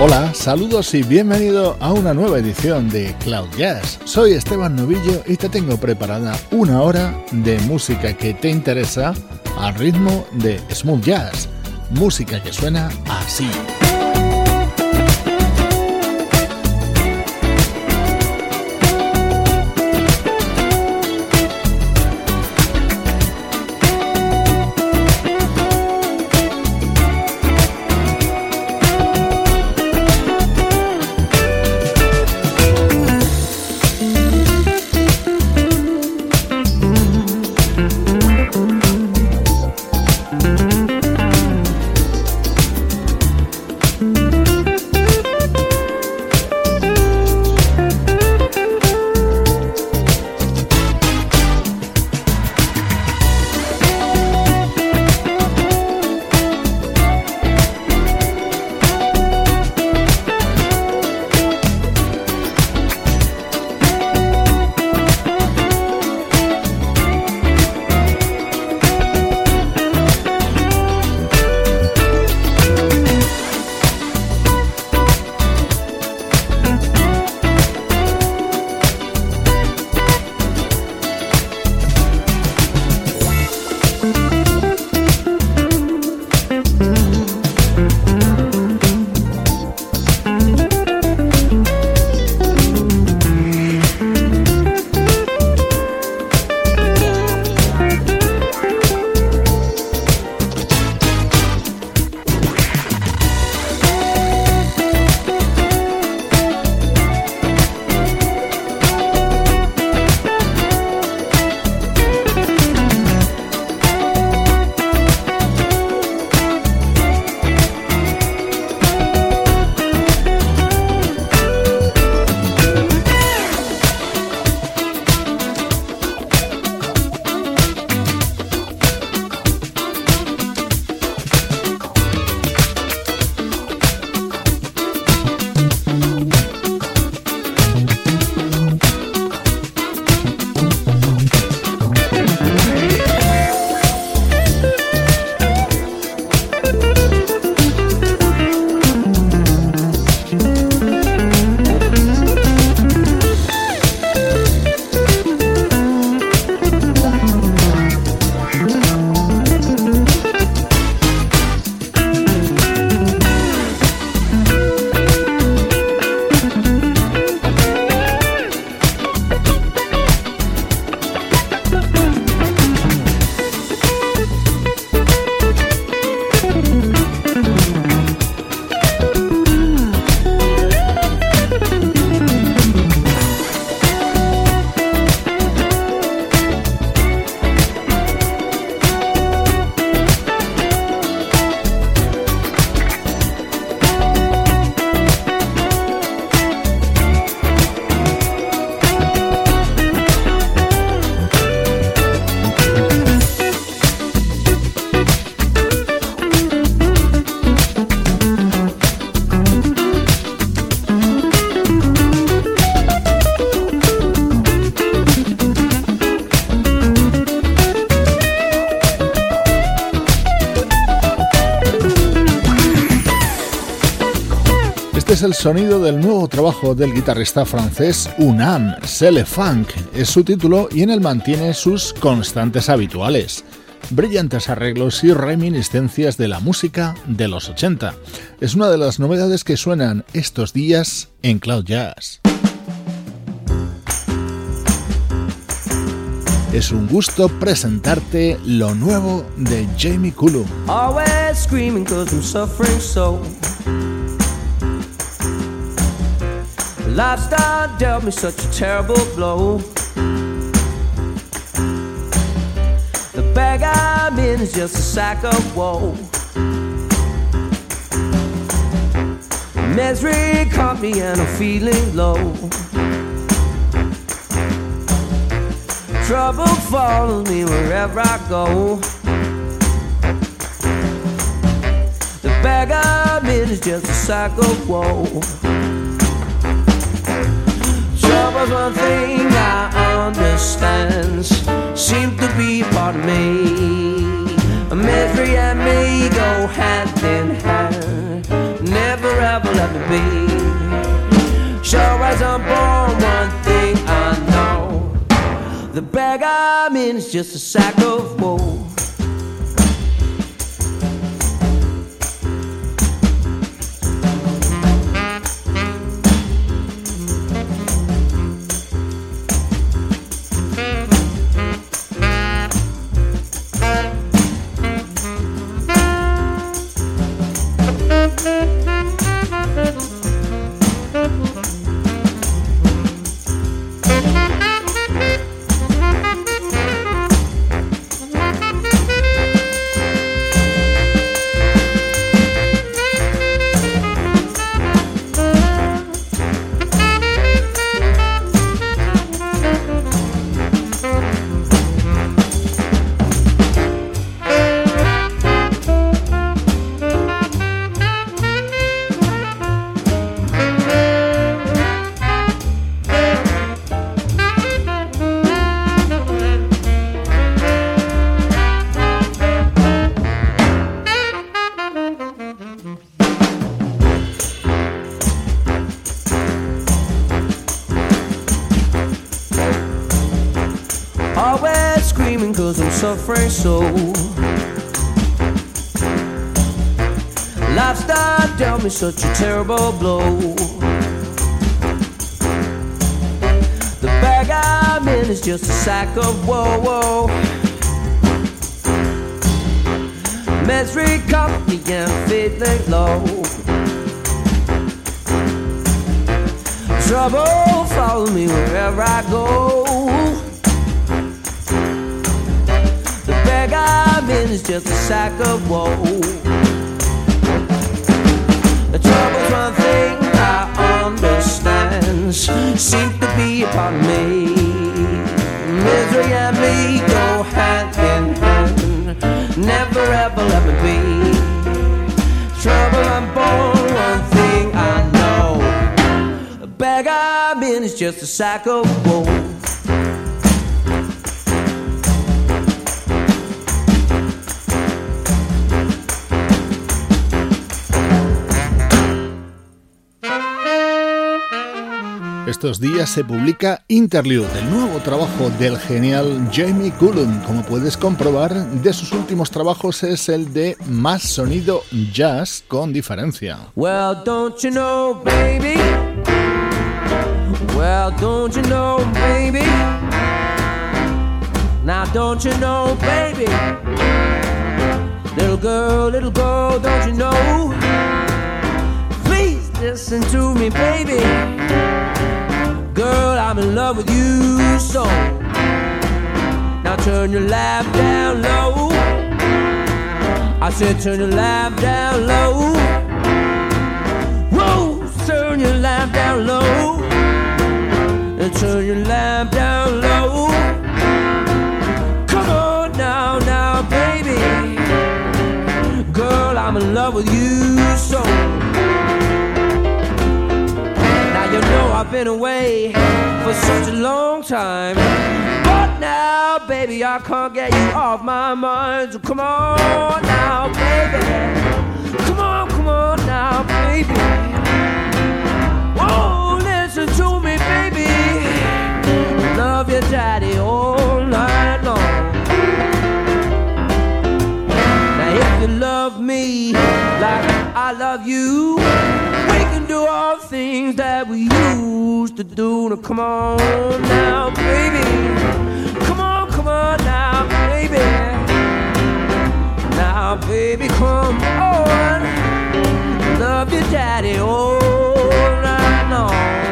Hola, saludos y bienvenido a una nueva edición de Cloud Jazz. Soy Esteban Novillo y te tengo preparada una hora de música que te interesa al ritmo de smooth jazz, música que suena así. El sonido del nuevo trabajo del guitarrista francés Unam, Cele Funk, es su título y en él mantiene sus constantes habituales. brillantes arreglos y reminiscencias de la música de los 80. Es una de las novedades que suenan estos días en Cloud Jazz. Es un gusto presentarte lo nuevo de Jamie Cullum. Lifestyle dealt me such a terrible blow. The bag I'm in is just a sack of woe. Misery caught me and I'm feeling low. Trouble follows me wherever I go. The bag I'm in is just a sack of woe. Trouble's one thing I understand. Seem to be part of me. Misery and me go hand in hand. Never ever let me be. Sure as I'm born, one thing I know. The bag I'm in is just a sack of woe. Soul. Lifestyle dealt me such a terrible blow. The bag I'm in is just a sack of woe. woe. Misery caught me and feeling low. Trouble follow me wherever I go. I'm in is just a sack of woe. The trouble's one thing I understand, seem to be upon me. Misery and me go hand in hand, never ever let me be. Trouble I'm born, one thing I know. The bag I'm in is just a sack of woe. Estos días se publica Interlude, el nuevo trabajo del genial Jamie Cullum. Como puedes comprobar, de sus últimos trabajos es el de más sonido jazz con diferencia. Well, don't you know, baby? Well, don't you know, baby? Now, don't you know, baby? Little girl, little girl, don't you know? Please listen to me, baby. Girl, I'm in love with you so. Now turn your lamp down low. I said, turn your lamp down low. Rose, turn your lamp down low. And turn your lamp down low. Come on now, now, baby. Girl, I'm in love with you been away for such a long time. But now, baby, I can't get you off my mind. So come on now, baby. Come on, come on now, baby. Oh, listen to me, baby. Love your daddy all night long. Now, if you love me like I love you all things that we used to do. Now come on now, baby. Come on, come on now, baby. Now, baby, come on. Love your daddy all night long.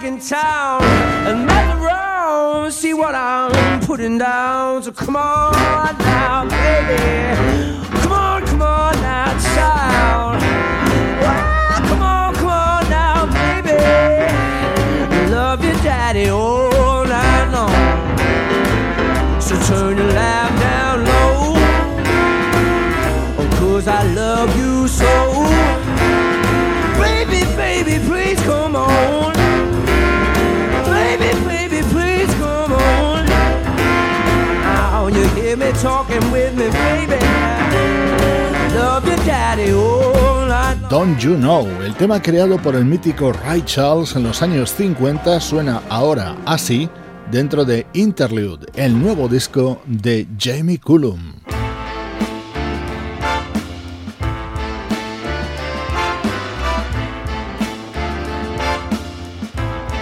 Back in town and mess around, see what I'm putting down. So come on now, baby. Come on, come on now, child. Come on, come on now, baby. I love your daddy all night long. So turn your lamp down low. Oh, Cause I love you so Don't You Know, el tema creado por el mítico Ray Charles en los años 50, suena ahora así dentro de Interlude, el nuevo disco de Jamie Cullum.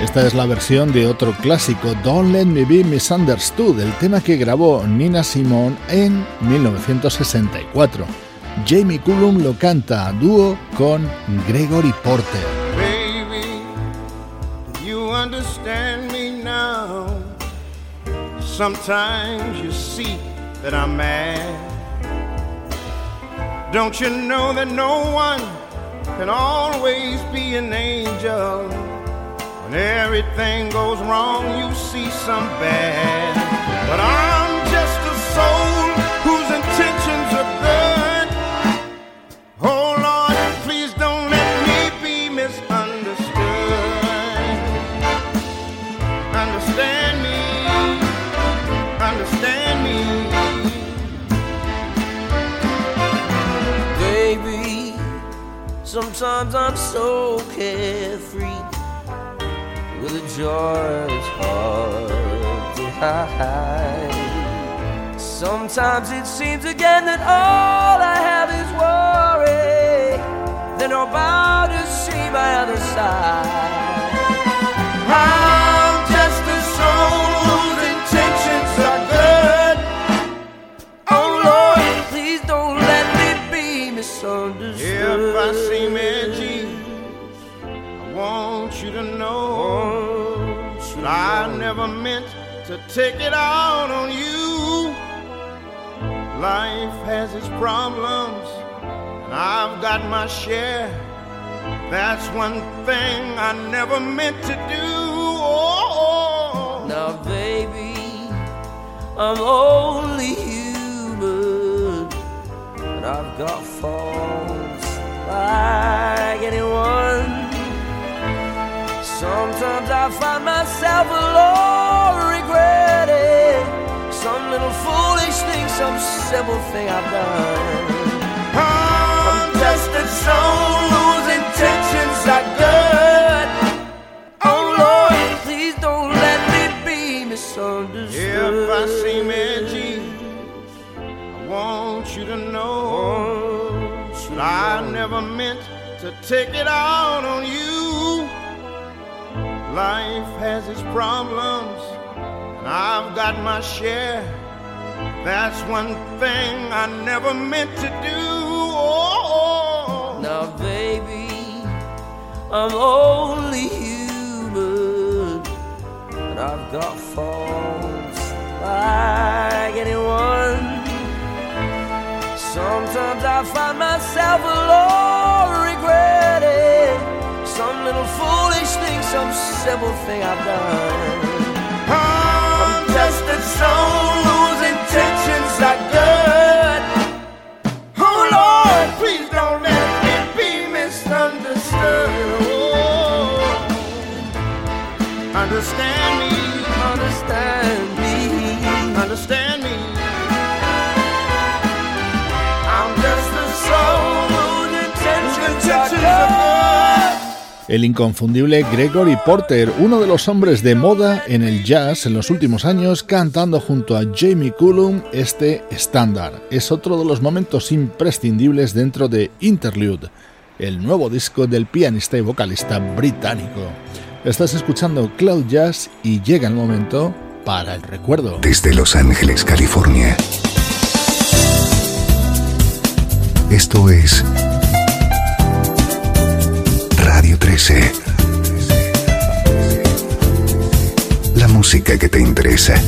Esta es la versión de otro clásico, Don't Let Me Be Misunderstood, el tema que grabó Nina Simone en 1964. Jamie Cullum lo canta a dúo con Gregory Porter. Baby, you understand me now. Sometimes you see that I'm mad. Don't you know that no one can always be an angel? When everything goes wrong, you see some bad. But I'm sometimes I'm so carefree with a joy that's hard to hide. Sometimes it seems again that all I have is worry. Then I'm about to see my other side. I'm misunderstood. If I seem edgy, I want you to know. I never meant to take it out on you. Life has its problems, and I've got my share. That's one thing I never meant to do. Oh. Now, baby, I'm only human, and I've got faults like anyone. Sometimes I find myself alone regretting some little foolish thing, some simple thing I've done. I'm just a soul whose intentions are good. Oh Lord, please don't let me be misunderstood. If I seem edgy, to know that I never meant to take it out on you. Life has its problems, and I've got my share. That's one thing I never meant to do. Oh. Now, baby, I'm only human, and I've got faults like anyone. Sometimes I find myself alone regretting some little foolish thing, some simple thing I've done. I'm just a soul whose intentions are good. Oh Lord, please don't let me be misunderstood. Oh. Understand me. Understand me. Understand me. El inconfundible Gregory Porter, uno de los hombres de moda en el jazz en los últimos años, cantando junto a Jamie Cullum este estándar. Es otro de los momentos imprescindibles dentro de Interlude, el nuevo disco del pianista y vocalista británico. Estás escuchando Cloud Jazz y llega el momento para el recuerdo. Desde Los Ángeles, California. Esto es Radio 13. La música que te interesa.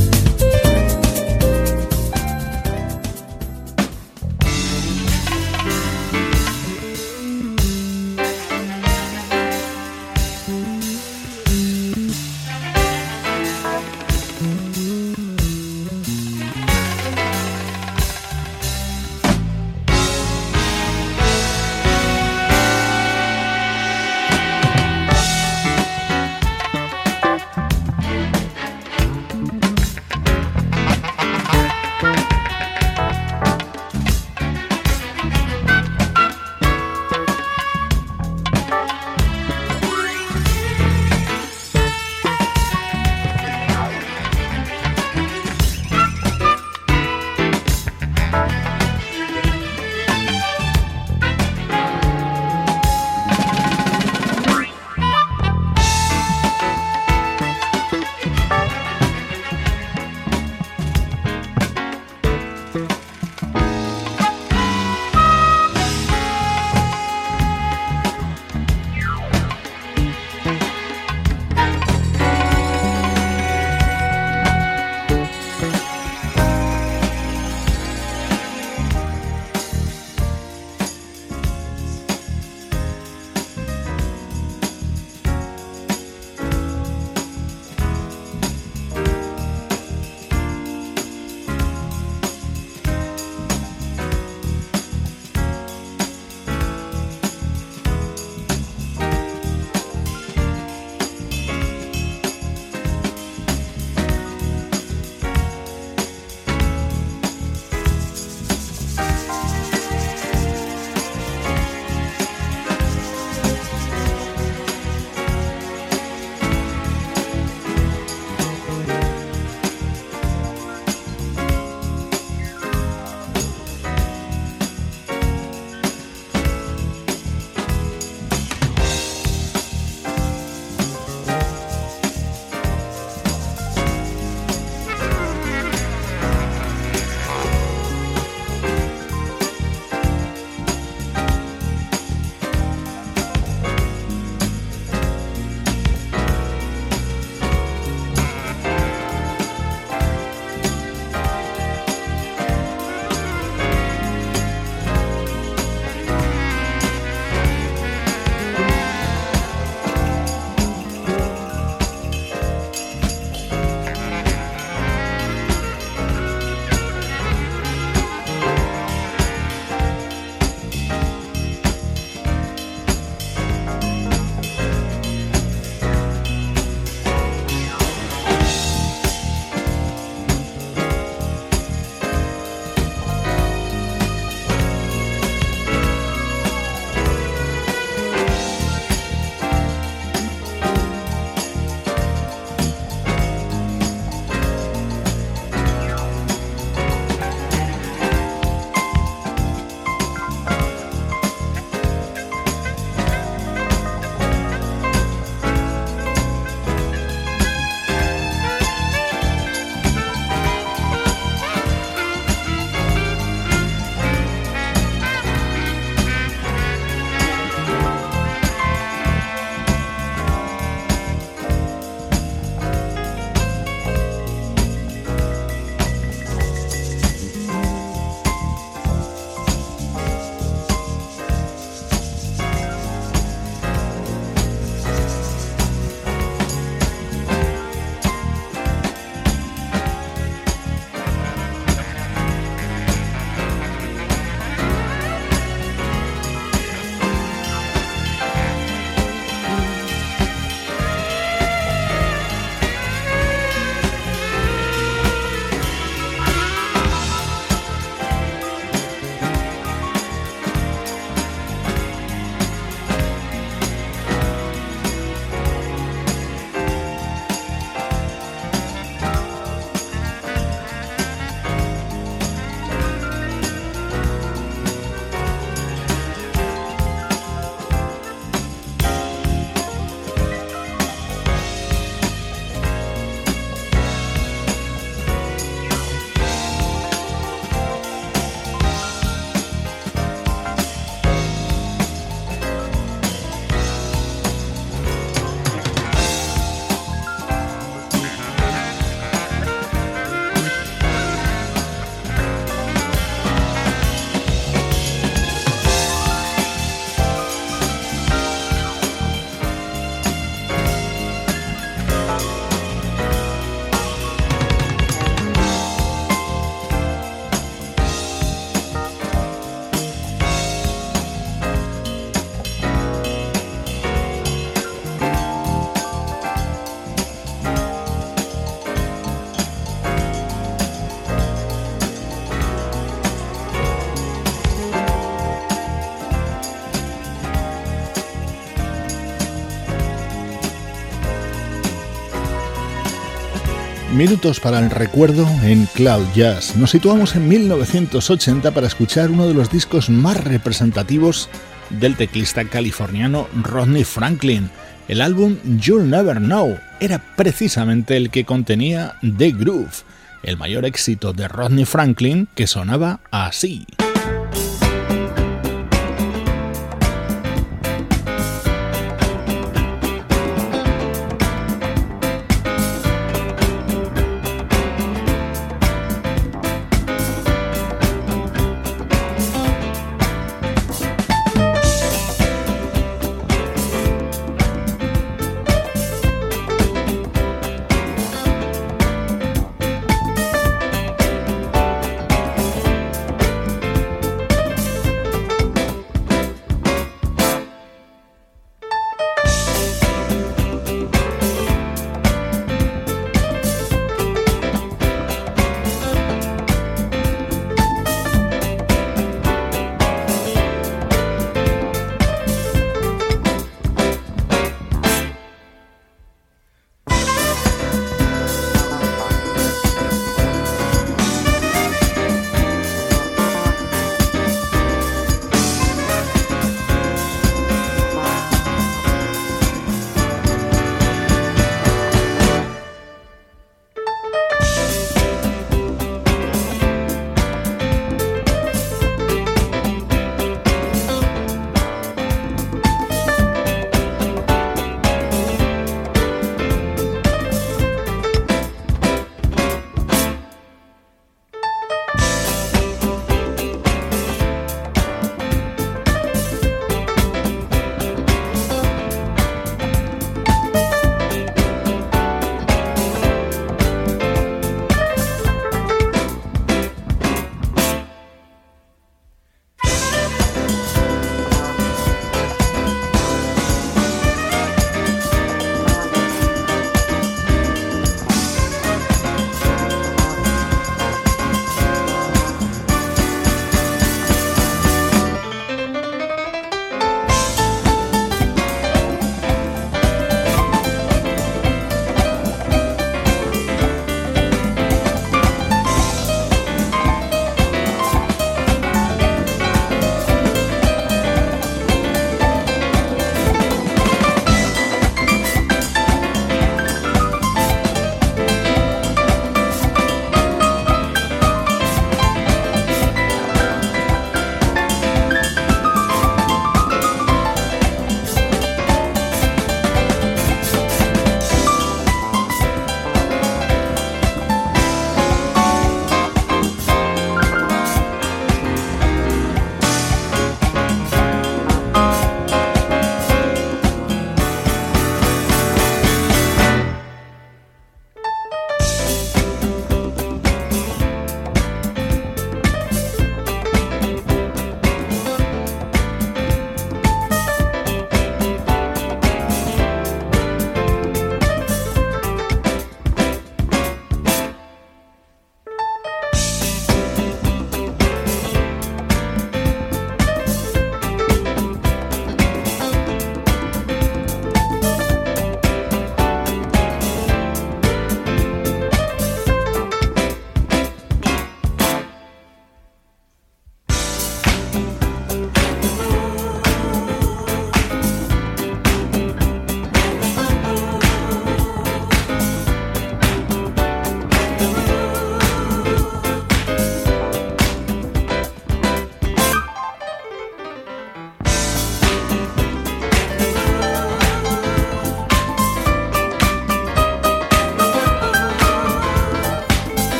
Minutos para el recuerdo en Cloud Jazz. Nos situamos en 1980 para escuchar uno de los discos más representativos del teclista californiano Rodney Franklin. El álbum You'll Never Know era precisamente el que contenía The Groove, el mayor éxito de Rodney Franklin que sonaba así.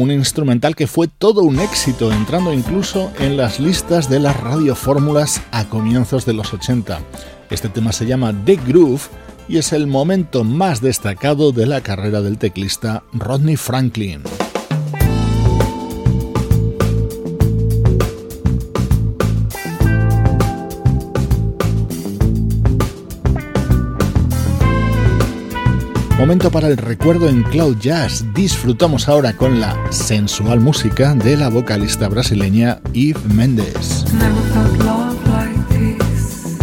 Un instrumental que fue todo un éxito, entrando incluso en las listas de las radiofórmulas a comienzos de los 80. Este tema se llama The Groove y es el momento más destacado de la carrera del teclista Rodney Franklin. Momento para el recuerdo en Cloud Jazz. Disfrutamos ahora con la sensual música de la vocalista brasileña Yves Mendes. Never felt love like this.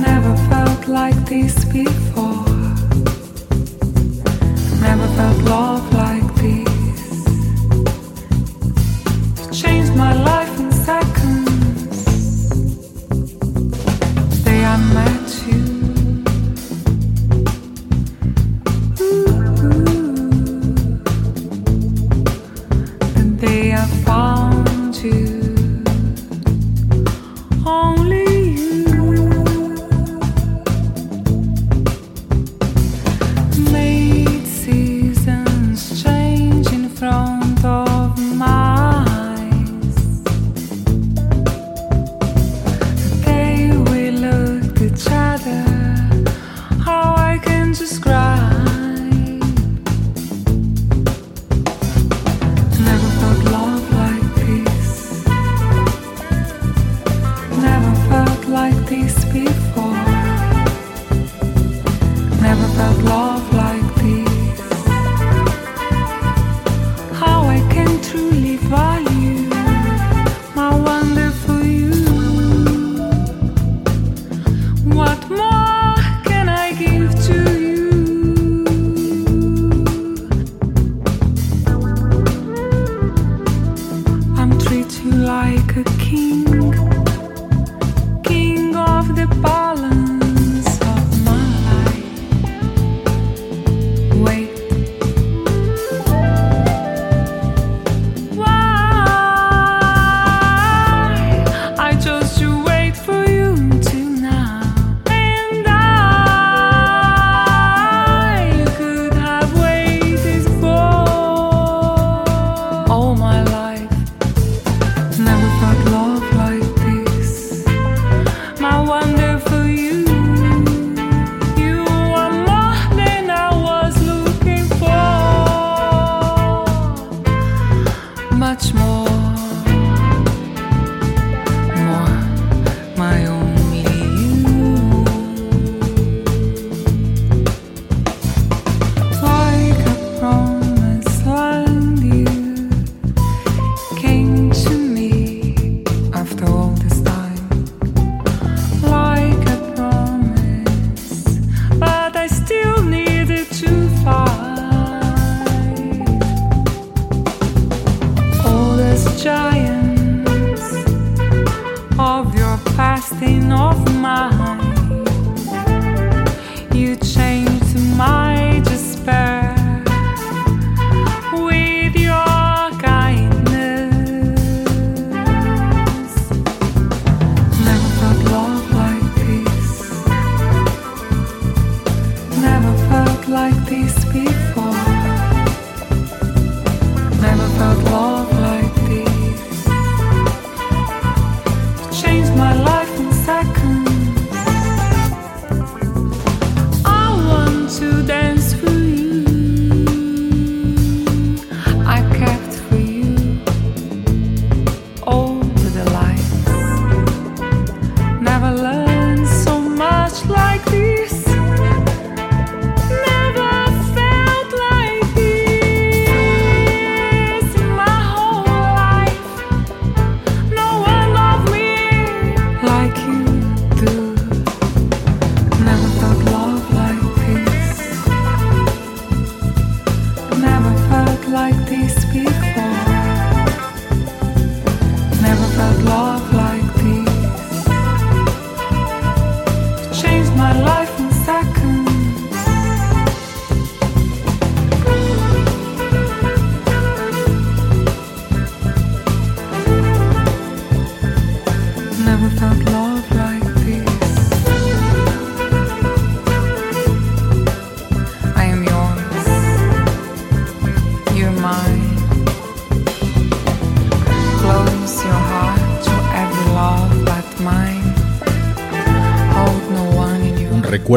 Never felt like this before. Never felt love like this. Changed my life in seconds.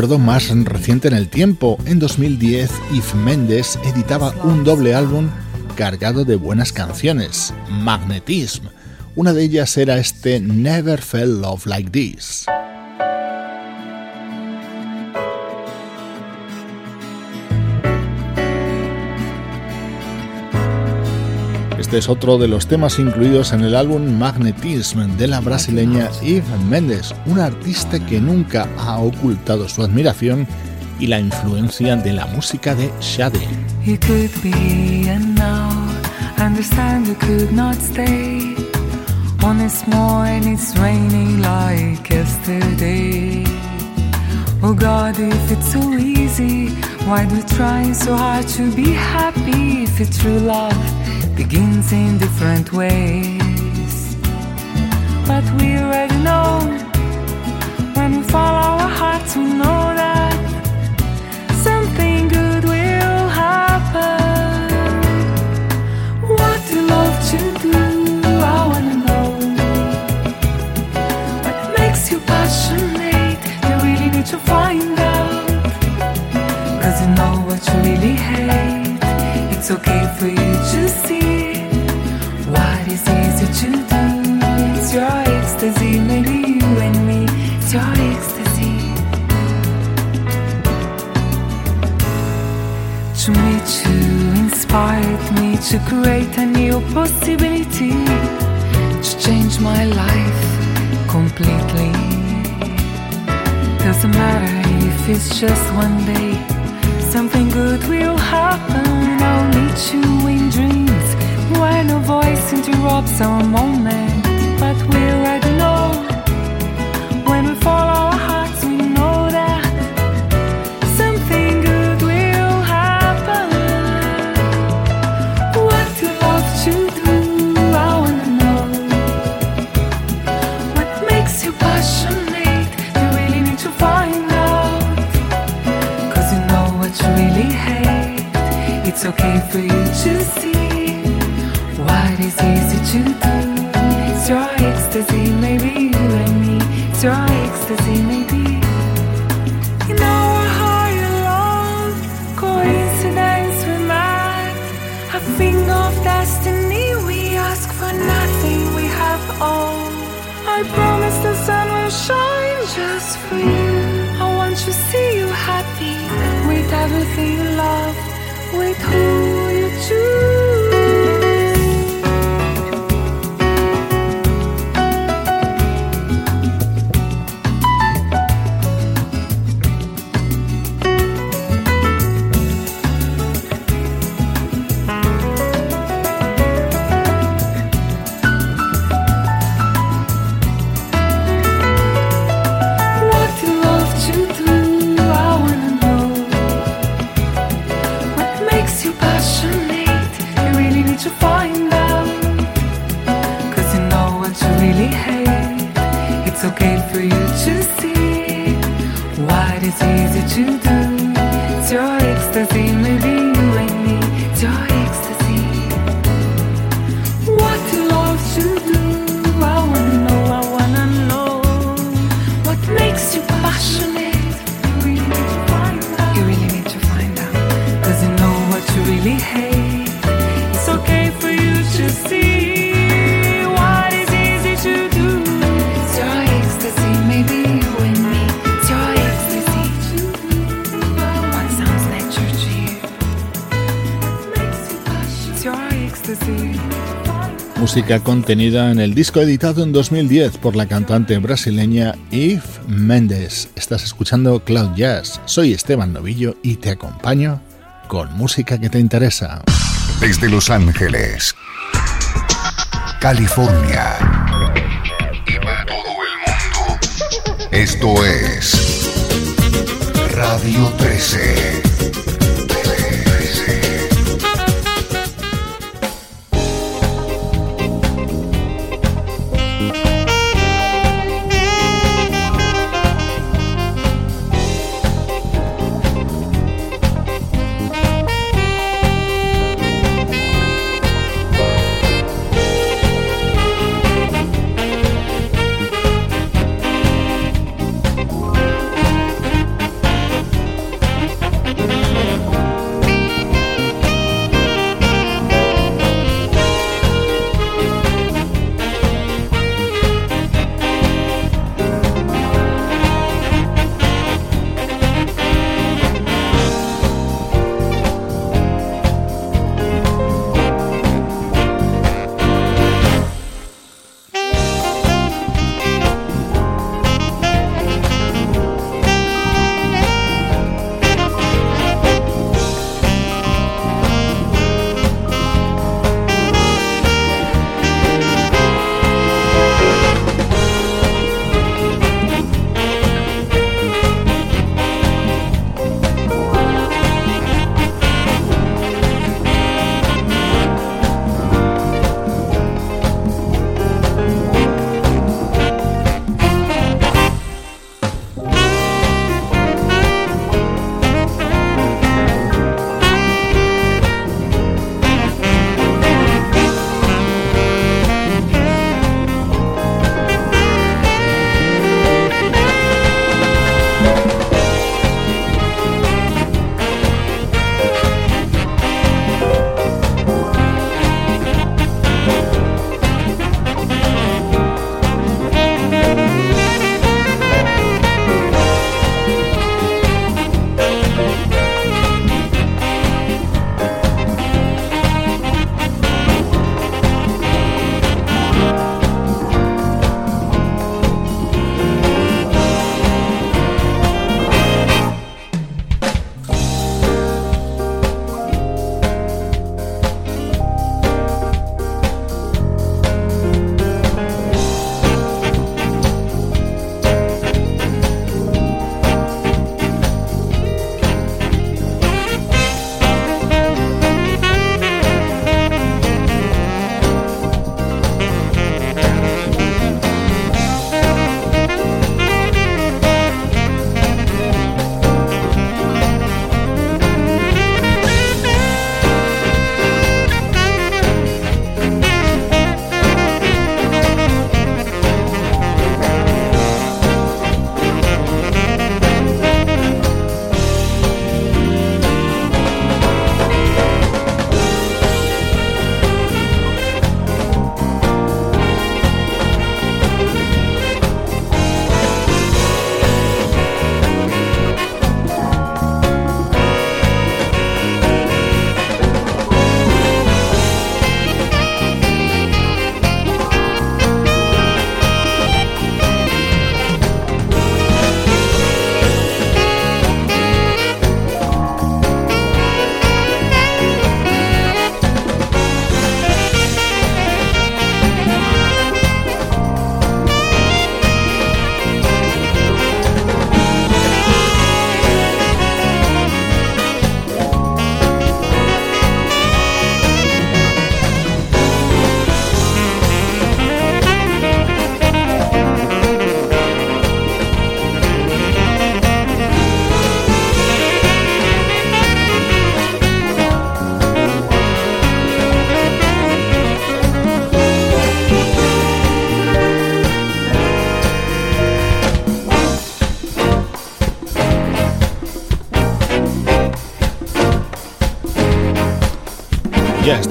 Más reciente en el tiempo. En 2010, Yves Mendes editaba un doble álbum cargado de buenas canciones, Magnetism. Una de ellas era este Never Felt Love Like This. Este es otro de los temas incluidos en el álbum Magnetism de la brasileña Eve Mendes, una artista que nunca ha ocultado su admiración y la influencia de la música de Shade. Oh God, if it's so easy, why do so hard to be happy if it's true love? Begins in different ways. But we already know when we follow our hearts, we know that something good will happen. What do love to do? I wanna know. What makes you passionate? You really need to find out. Cause you know what you really hate. It's okay for you to see. Ecstasy, maybe you and me, it's your ecstasy. To meet you inspired me to create a new possibility, to change my life completely. Doesn't matter if it's just one day, something good will happen. I'll meet you in dreams when a voice interrupts our moment but we're right when we follow música contenida en el disco editado en 2010 por la cantante brasileña Eve Mendes. Estás escuchando Cloud Jazz. Soy Esteban Novillo y te acompaño con música que te interesa. Desde Los Ángeles, California y para todo el mundo. Esto es Radio 13.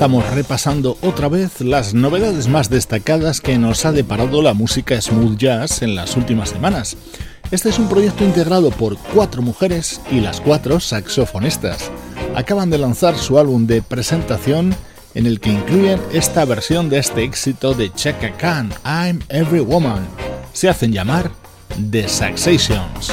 Estamos repasando otra vez las novedades más destacadas que nos ha deparado la música smooth jazz en las últimas semanas. Este es un proyecto integrado por cuatro mujeres y las cuatro saxofonistas. Acaban de lanzar su álbum de presentación en el que incluyen esta versión de este éxito de Chaka Khan, I'm Every Woman. Se hacen llamar The Saxations.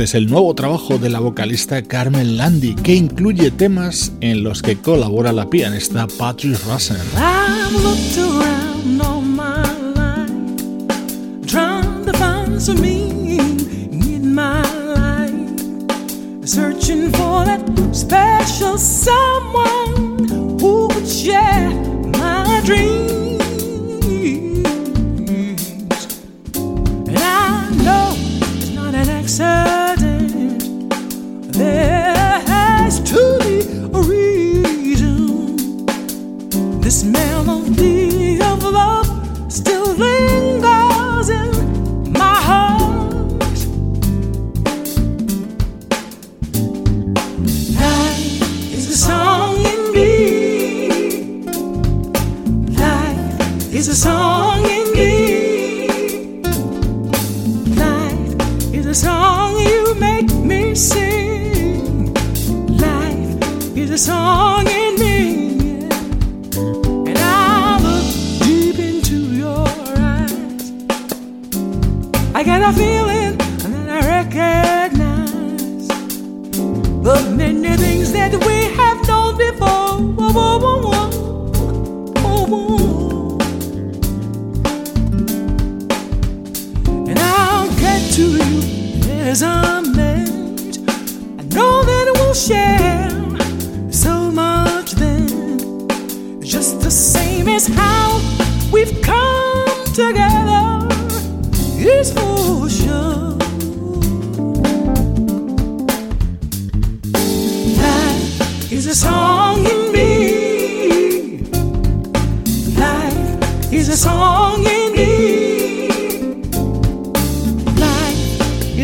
Es el nuevo trabajo de la vocalista Carmen Landi, que incluye temas en los que colabora la pianista Patrick Russell. searching for special someone who would share my. Song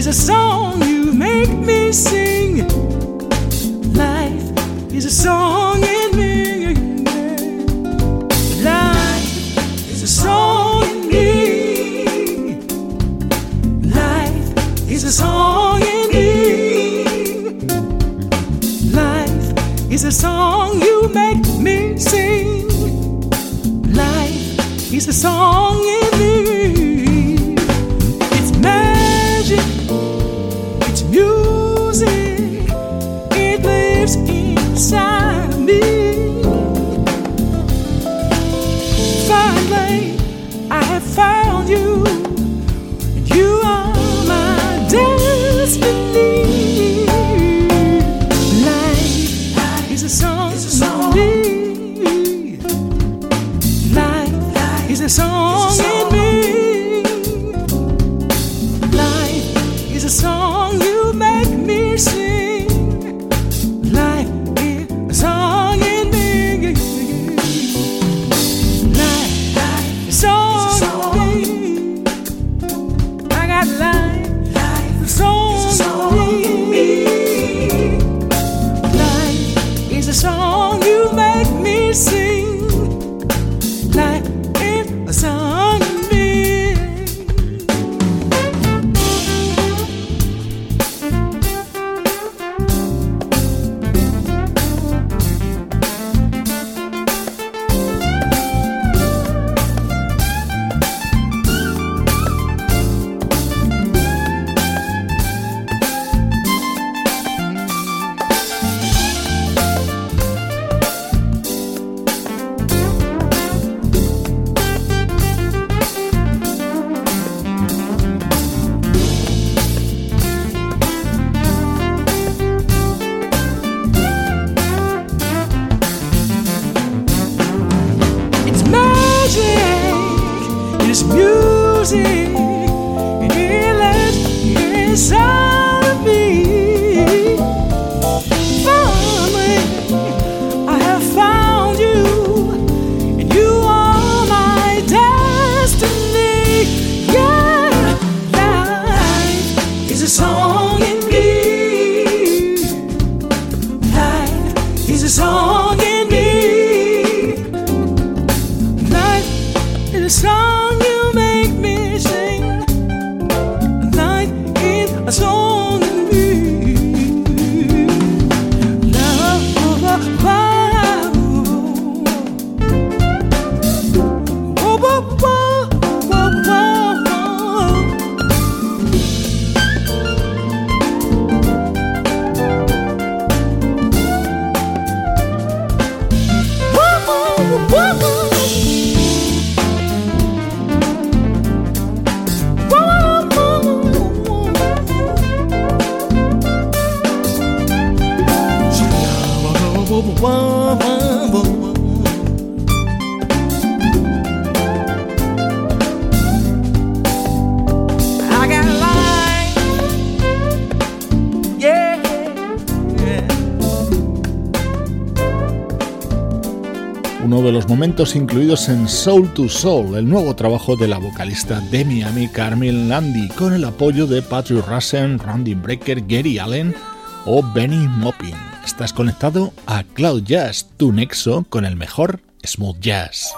is a song you make me sing. Life is a song in me. song in me. Life is a song in me. Life is a song you make me sing. Life is a song in Incluidos en Soul to Soul, el nuevo trabajo de la vocalista de Miami Carmen Landy, con el apoyo de Patrick Russell, Randy Brecker, Gary Allen o Benny Moppin. Estás conectado a Cloud Jazz, tu nexo con el mejor smooth jazz.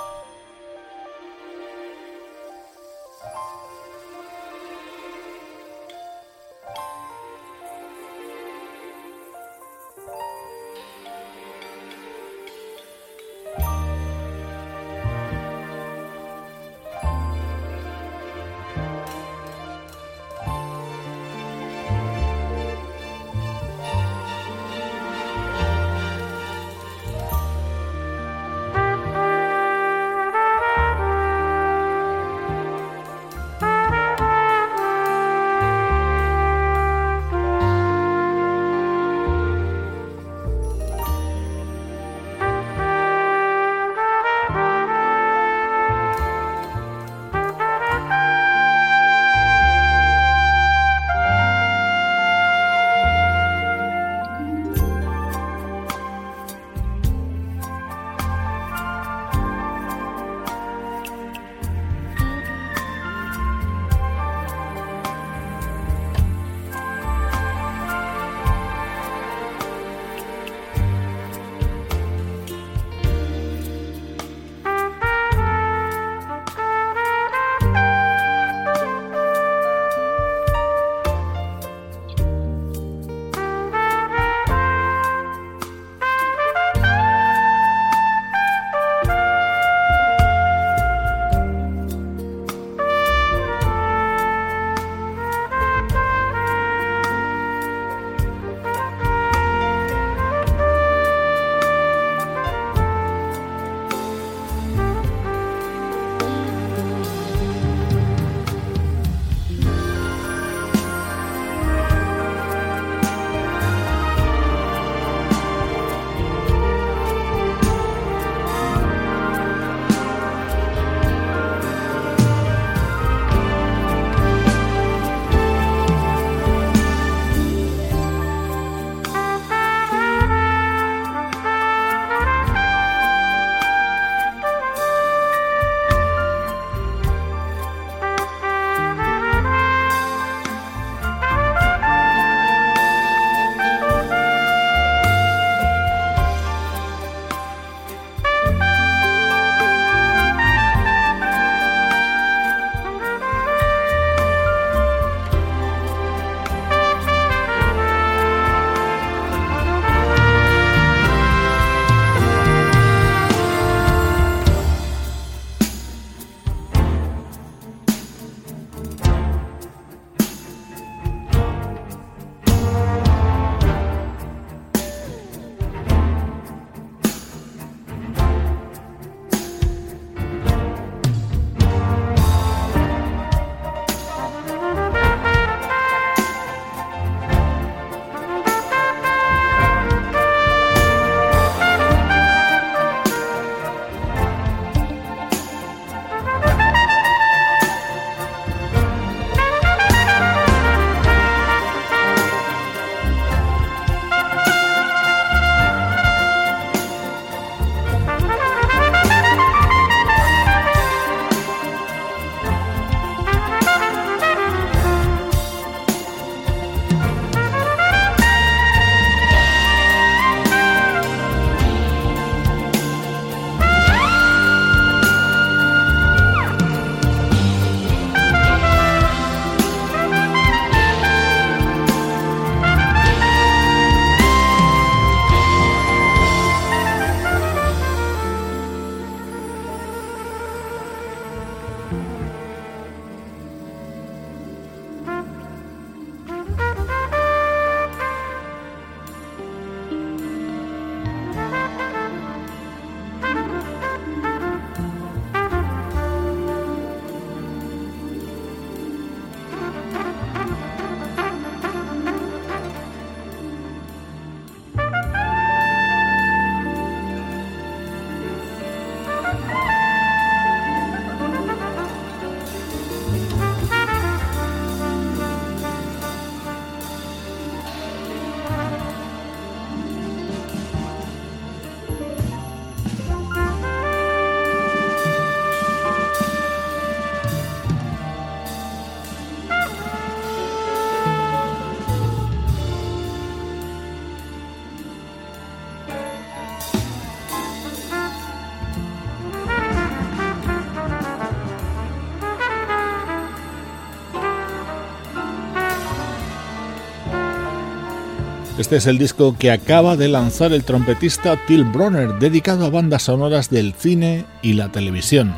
Este es el disco que acaba de lanzar el trompetista Till Bronner, dedicado a bandas sonoras del cine y la televisión.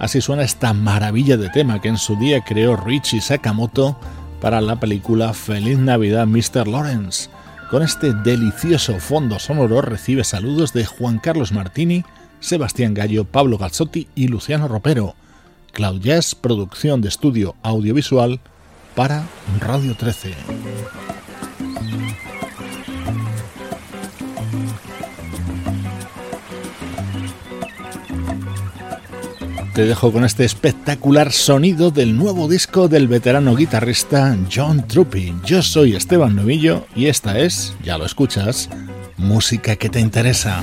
Así suena esta maravilla de tema que en su día creó Richie Sakamoto para la película Feliz Navidad Mr. Lawrence. Con este delicioso fondo sonoro recibe saludos de Juan Carlos Martini, Sebastián Gallo, Pablo Gazzotti y Luciano Ropero. Cloud Jazz, producción de estudio audiovisual para Radio 13. Te dejo con este espectacular sonido del nuevo disco del veterano guitarrista John Truppy. Yo soy Esteban Novillo y esta es, ya lo escuchas, música que te interesa.